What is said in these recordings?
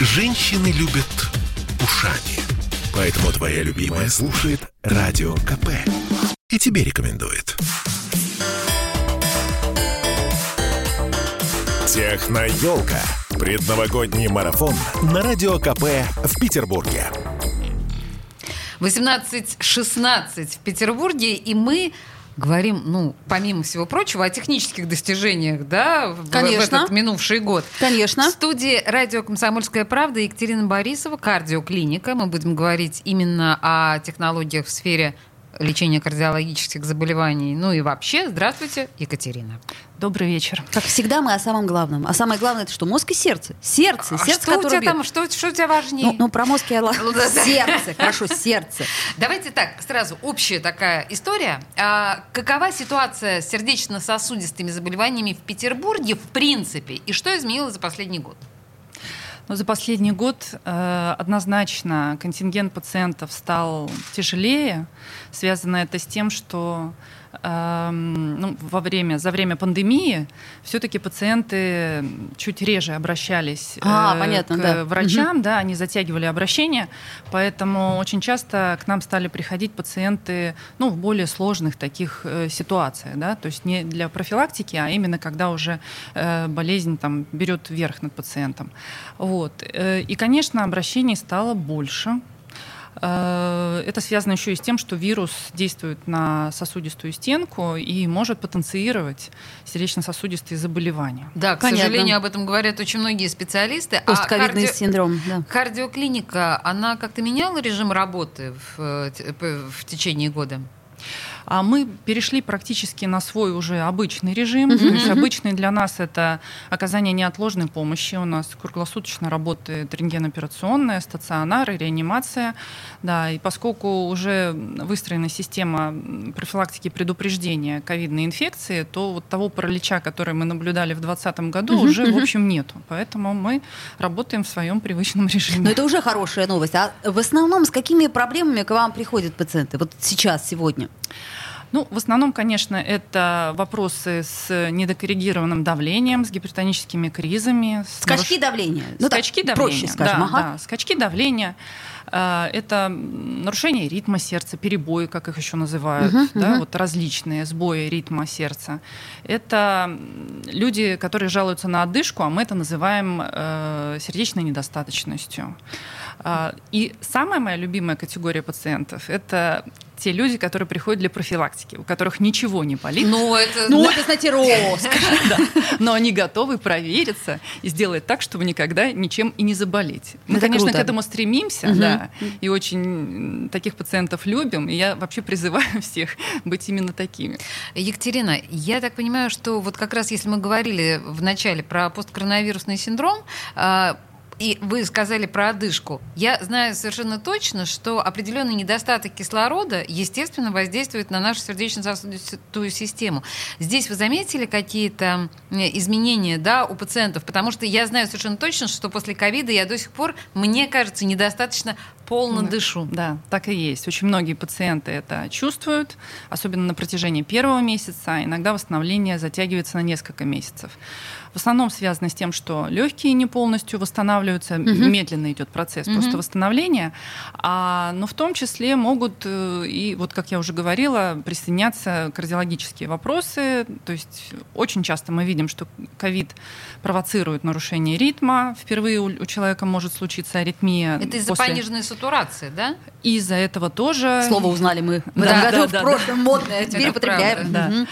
Женщины любят ушами. Поэтому твоя любимая слушает Радио КП. И тебе рекомендует. Техноелка. Предновогодний марафон на Радио КП в Петербурге. 18.16 в Петербурге, и мы говорим, ну, помимо всего прочего, о технических достижениях, да, в, Конечно. в этот минувший год. Конечно. В студии радио «Комсомольская правда» Екатерина Борисова, кардиоклиника. Мы будем говорить именно о технологиях в сфере лечения кардиологических заболеваний. Ну и вообще, здравствуйте, Екатерина. Добрый вечер. Как всегда, мы о самом главном. А самое главное, это что? Мозг и сердце. Сердце. А сердце, что у которое тебя бьет. там, что, что у тебя важнее? Ну, ну, про мозг я... ла- Ну. Сердце. Хорошо, сердце. Давайте так, сразу общая такая история. А, какова ситуация с сердечно-сосудистыми заболеваниями в Петербурге в принципе? И что изменилось за последний год? Но за последний год э, однозначно контингент пациентов стал тяжелее. Связано это с тем, что ну, во время, за время пандемии все-таки пациенты чуть реже обращались А, понятно, к да. врачам, да, они затягивали обращение, поэтому очень часто к нам стали приходить пациенты ну, в более сложных таких э, ситуациях, да, то есть не для профилактики, а именно когда уже э, болезнь там, берет верх над пациентом. Вот. Э, И, конечно, обращений стало больше. Э, Это связано еще и с тем, что вирус действует на сосудистую стенку и может потенцировать сердечно-сосудистые заболевания. Да, к Понятно. сожалению, об этом говорят очень многие специалисты. А Постковидный карди- синдром. Да. Кардиоклиника, она как-то меняла режим работы в, э, в течение года? А мы перешли практически на свой уже обычный режим. Мгм. То есть обычный для нас это оказание неотложной помощи. У нас круглосуточно работает рентгеноперационная, стационары, реанимация. Да, и поскольку уже выстроена система профилактики предупреждения ковидной инфекции, то вот того паралича, который мы наблюдали в 2020 году, Мгм. уже, в общем, нету. Поэтому мы работаем в своем привычном режиме. Но это уже хорошая новость. А в основном с какими проблемами к вам приходят пациенты? Вот сейчас, сегодня. Ну, в основном, конечно, это вопросы с недокоррегированным давлением, с гипертоническими кризами. с Скачки наруш- давления. Ну, так, скачки давления. Проще скажем. Да, ага. да, скачки давления. Э, Это нарушение ритма сердца, перебои, как их еще называют, Мгм, да, мгм. вот различные сбои ритма сердца. Это люди, которые жалуются на одышку, а мы это называем э, сердечной недостаточностью. А, И самая моя любимая категория пациентов – это те люди, которые приходят для профилактики, у которых ничего не болит, Ну, это... Ну, это, знаете, роскошь. но они готовы провериться и сделать так, чтобы никогда ничем и не заболеть. Мы, Это конечно, круто. к этому стремимся, Мгм. да, и очень таких пациентов любим, и я вообще призываю всех быть именно такими. Екатерина, я так понимаю, что вот как раз если мы говорили в начале про посткоронавирусный синдром, а, и вы сказали про одышку. Я знаю совершенно точно, что определенный недостаток кислорода, естественно, воздействует на нашу сердечно-сосудистую систему. Здесь вы заметили какие-то изменения да, у пациентов? Потому что я знаю совершенно точно, что после ковида я до сих пор, мне кажется, недостаточно полно Да. дышу. Да, так и есть. Очень многие пациенты это чувствуют, особенно на протяжении первого месяца. а Иногда восстановление затягивается на несколько месяцев. В основном связано с тем, что легкие не полностью восстанавливаются, Мгм. медленно идет процесс Мгм. просто восстановления, а, но в том числе могут э, и вот как я уже говорила присоединяться кардиологические вопросы. То есть очень часто мы видим, что ковид провоцирует нарушение ритма. Впервые у, у человека может случиться аритмия. Это из-за после- пониженной сатурации, да? из-за этого тоже. Слово узнали мы в Да, этом году, да, в да, прошлом модное, а теперь Мгм.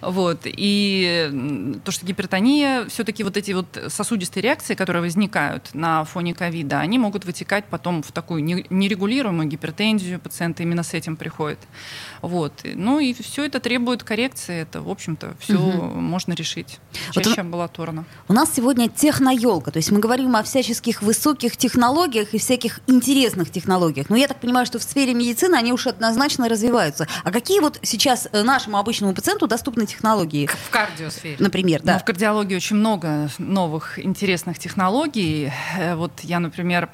Вот. И то, что гипертония, все-таки вот эти вот сосудистые реакции, которые возникают на фоне ковида, они могут вытекать потом в такую не- нерегулируемую гипертензию. Пациенты именно с этим приходят. Вот. Ну и все это требует коррекции. Это, в общем-то, все Мгм. можно решить. Вот Чаще он- амбулаторно. У нас сегодня техноелка, то есть мы говорим о всяческих высоких технологиях и всяких интересных технологиях. Но я так понимаю, что в сфере медицины они уж однозначно развиваются. А какие вот сейчас э, нашему обычному пациенту доступны технологии? В кардиосфере. Например, Ну, да. в кардиологии очень много новых интересных технологий. Э, Вот я, например,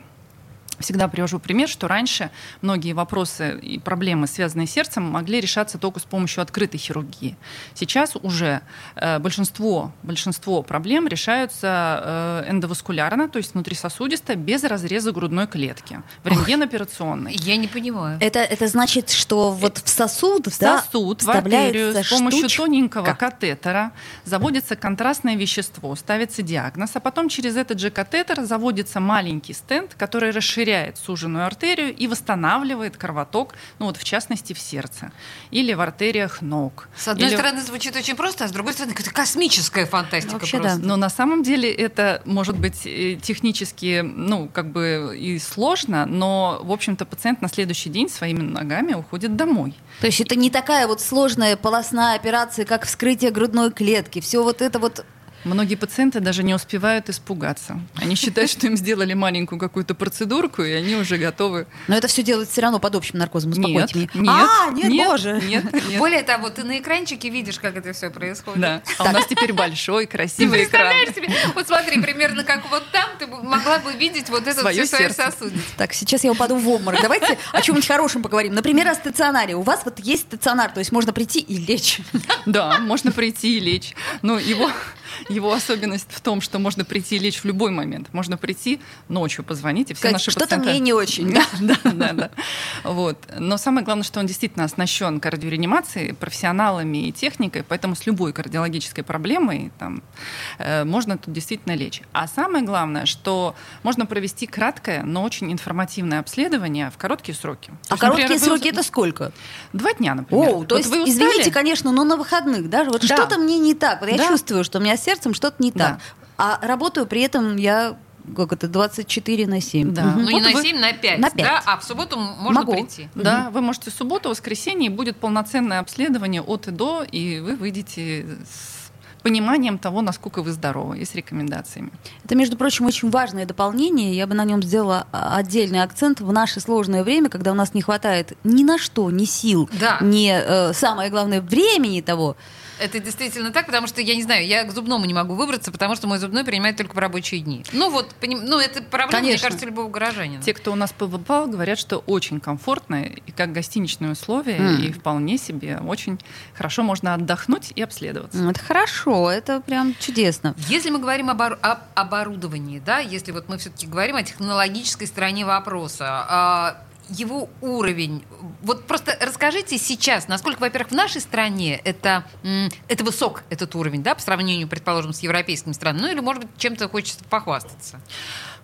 всегда привожу пример, что раньше многие вопросы и проблемы, связанные с сердцем, могли решаться только с помощью открытой хирургии. Сейчас уже э, большинство, большинство проблем решаются э, эндоваскулярно, то есть внутрисосудисто, без разреза грудной клетки, в рентген-операционной. Я не понимаю. Это, это значит, что вот в сосуд, В да, сосуд, в артерию с помощью штучка. тоненького катетера заводится контрастное вещество, ставится диагноз, а потом через этот же катетер заводится маленький стенд, который расширяет суженную артерию и восстанавливает кровоток, ну вот в частности в сердце или в артериях ног. С одной Или- стороны, звучит очень просто, а с другой стороны, какая-то космическая фантастика Вообще, просто. да. Но на самом деле это может быть э, технически, ну, как бы и сложно, но, в общем-то, пациент на следующий день своими ногами уходит домой. То есть это не такая вот сложная полостная операция, как вскрытие грудной клетки. Все вот это вот Многие пациенты даже не успевают испугаться. Они считают, что им сделали маленькую какую-то процедурку, и они уже готовы. Но это все делают все равно под общим наркозом. Нет, Успокойте нет, меня. а, нет, боже. Нет, нет. Более того, ты на экранчике видишь, как это все происходит. Да. А у нас теперь большой, красивый экран. представляешь себе? Вот смотри, примерно как вот там ты могла бы видеть вот этот Своё все свое сердце. сосудище. Так, сейчас я упаду в обморок. Давайте о чем-нибудь хорошем поговорим. Например, о стационаре. У вас вот есть стационар, то есть можно прийти и лечь. Да, можно прийти и лечь. Но его, его особенность в том, что можно прийти и лечь в любой момент. Можно прийти ночью, позвонить, и все Сказать, наши Что-то пациенты... мне не очень. Да, да, да, да. Вот. Но самое главное, что он действительно оснащен кардиореанимацией, профессионалами и техникой, поэтому с любой кардиологической проблемой там, э, можно тут действительно лечь. А самое главное, что можно провести краткое, но очень информативное обследование в короткие сроки. А есть, короткие например, вы- сроки это сколько? Два дня, например. О, то Вот есть, вы устали? извините, конечно, но на выходных, да? Вот Да. что-то мне не так. Вот я Да. чувствую, что у меня сердцем что-то не Да. так. А работаю при этом я как это, 24 на 7. Да. Ну, не Вот на вы- 7, на 5, На пять. да? А в субботу можно Могу. прийти. Да, вы можете в субботу, воскресенье, и будет полноценное обследование от и до, и вы выйдете с пониманием того, насколько вы здоровы, и с рекомендациями. Это, между прочим, очень важное дополнение. Я бы на нем сделала а, отдельный акцент в наше сложное время, когда у нас не хватает ни на что, ни сил, Да. ни, э, самое главное, времени того. Это действительно так, потому что, я не знаю, я к зубному не могу выбраться, потому что мой зубной принимает только в рабочие дни. Ну вот, поним- ну это проблема, мне Конечно. кажется, любого горожанина. Те, кто у нас побывал, говорят, что очень комфортно, и как гостиничные условия, М. и вполне себе очень хорошо можно отдохнуть и обследоваться. М, Это хорошо, это прям чудесно. Если мы говорим об, об оборудовании, да, если вот мы все-таки говорим о технологической стороне вопроса, а, его уровень. Вот просто расскажите сейчас, насколько, во-первых, в нашей стране это, это высок этот уровень, да, по сравнению, предположим, с европейскими странами, ну или, может быть, чем-то хочется похвастаться.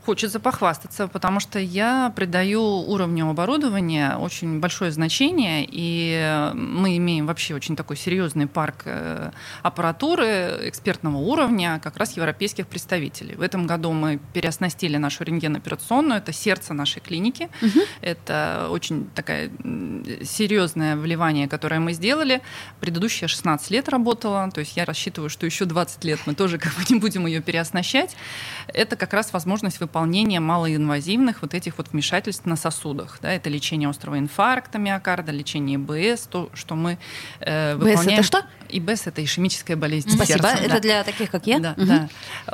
Хочется похвастаться, потому что я придаю уровню оборудования очень большое значение, и мы имеем вообще очень такой серьезный парк э, аппаратуры экспертного уровня, как раз европейских представителей. В этом году мы переоснастили нашу рентгеноперационную, это сердце нашей клиники, это очень такая серьезное вливание, которое мы сделали. Предыдущая 16 лет работала, то есть я рассчитываю, что еще 20 лет мы тоже как бы не будем ее переоснащать. Это как раз возможность выполнения малоинвазивных вот этих вот вмешательств на сосудах. Да, это лечение острого инфаркта миокарда, лечение ИБС, то, что мы э, БС это выполняем. что? ИБС это ишемическая болезнь Спасибо. сердца. это да. для таких, как я. Да, Мгм. да.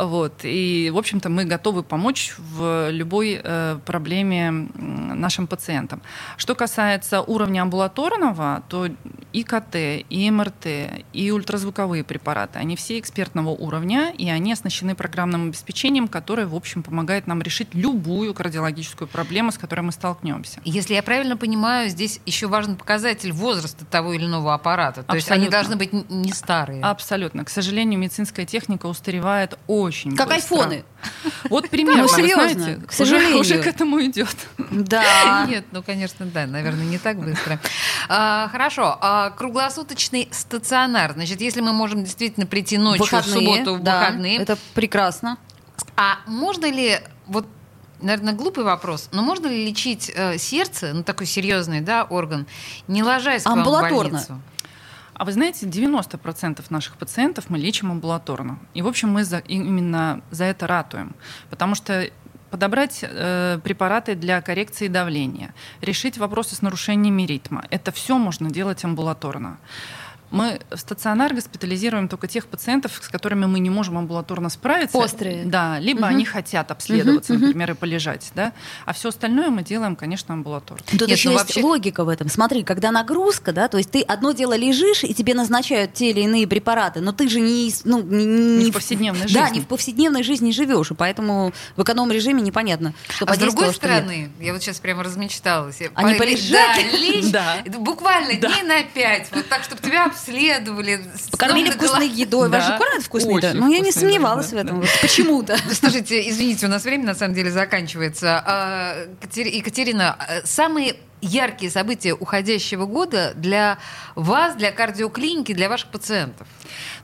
Вот. И, в общем-то, мы готовы помочь в любой э, проблеме нашим пациентам. Что касается уровня амбулаторного, то и КТ, и МРТ, и ультразвуковые препараты, они все экспертного уровня, и они оснащены программным обеспечением, которое, в общем, помогает нам решить любую кардиологическую проблему, с которой мы столкнемся. Если я правильно понимаю, здесь еще важен показатель возраста того или иного аппарата. То есть они Абсолютно. должны быть не старые. Абсолютно. К сожалению, медицинская техника устаревает очень Как быстро. айфоны. Вот примерно, Ну, вы серьезно, знаете, к уже- сожалению. уже к этому идет. Да. Нет, ну, конечно, да, наверное, не так быстро. А, хорошо. А, круглосуточный стационар. Значит, если мы можем действительно прийти ночью, в субботу, в да, выходные. Это прекрасно. А можно ли, вот, наверное, глупый вопрос, но можно ли лечить э, сердце, ну, такой серьезный, да, орган, не ложась к вам в Амбулаторно. больницу? А вы знаете, 90% наших пациентов мы лечим амбулаторно. И, в общем, мы за, именно за это ратуем. Потому что подобрать э, препараты для коррекции давления, решить вопросы с нарушениями ритма, это все можно делать амбулаторно. Мы в стационар госпитализируем только тех пациентов, с которыми мы не можем амбулаторно справиться. Острые. Да, либо Мгм. они хотят обследоваться, мгм. например, и полежать, да. А все остальное мы делаем, конечно, амбулаторно. Тут Нет, еще ну есть вообще- логика в этом. Смотри, когда нагрузка, да, то есть ты одно дело лежишь, и тебе назначают те или иные препараты, но ты же не, ну, не, Не в повседневной Да, жизни. не в повседневной жизни живешь, и поэтому в эконом-режиме непонятно, что А с другой стороны, я вот сейчас прямо размечталась. Они по- полежать? Да, лечь, Да. буквально Да. дней на пять, вот так, чтобы тебя обследовали. Покормили вкусной едой. Да. же кормят вкусной едой? Очень Ну, я не едой, сомневалась да, в этом. да. Почему-то. Слушайте, извините, у нас время на самом деле заканчивается. А, Катери- Екатерина, а, самые яркие события уходящего года для вас, для кардиоклиники, для ваших пациентов?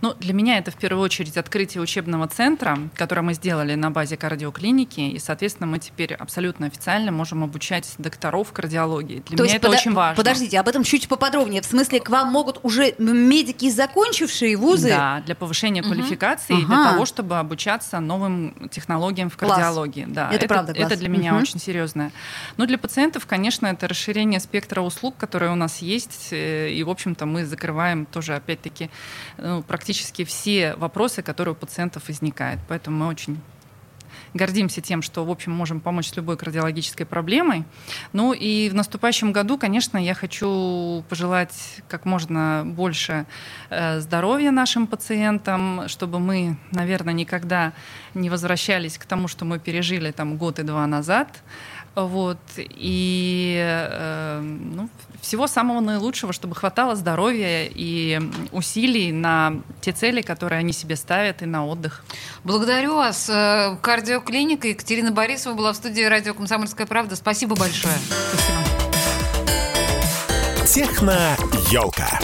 Ну, для меня это в первую очередь открытие учебного центра, которое мы сделали на базе кардиоклиники, и, соответственно, мы теперь абсолютно официально можем обучать докторов кардиологии. Для То меня это пода- очень важно. Подождите, об этом чуть поподробнее. В смысле, к вам могут уже медики, закончившие вузы? Да, для повышения Мгм. квалификации и Ага. для того, чтобы обучаться новым технологиям в Класс. кардиологии. Да, Это правда класс. Это для меня Мгм. очень серьезно. Но для пациентов, конечно, это расширение спектра услуг, которые у нас есть. э, И, в общем-то, мы закрываем тоже, опять-таки, ну, практически все вопросы, которые у пациентов возникают. Поэтому мы очень гордимся тем, что, в общем, можем помочь с любой кардиологической проблемой. Ну и в наступающем году, конечно, я хочу пожелать как можно больше э, здоровья нашим пациентам, чтобы мы, наверное, никогда не возвращались к тому, что мы пережили там год и два назад. Вот. И э, ну, всего самого наилучшего, чтобы хватало здоровья и усилий на те цели, которые они себе ставят, и на отдых. Благодарю вас. Э, Кардиоклиника Екатерина Борисова была в студии радио «Комсомольская правда». Спасибо большое. Спасибо. Техно-елка.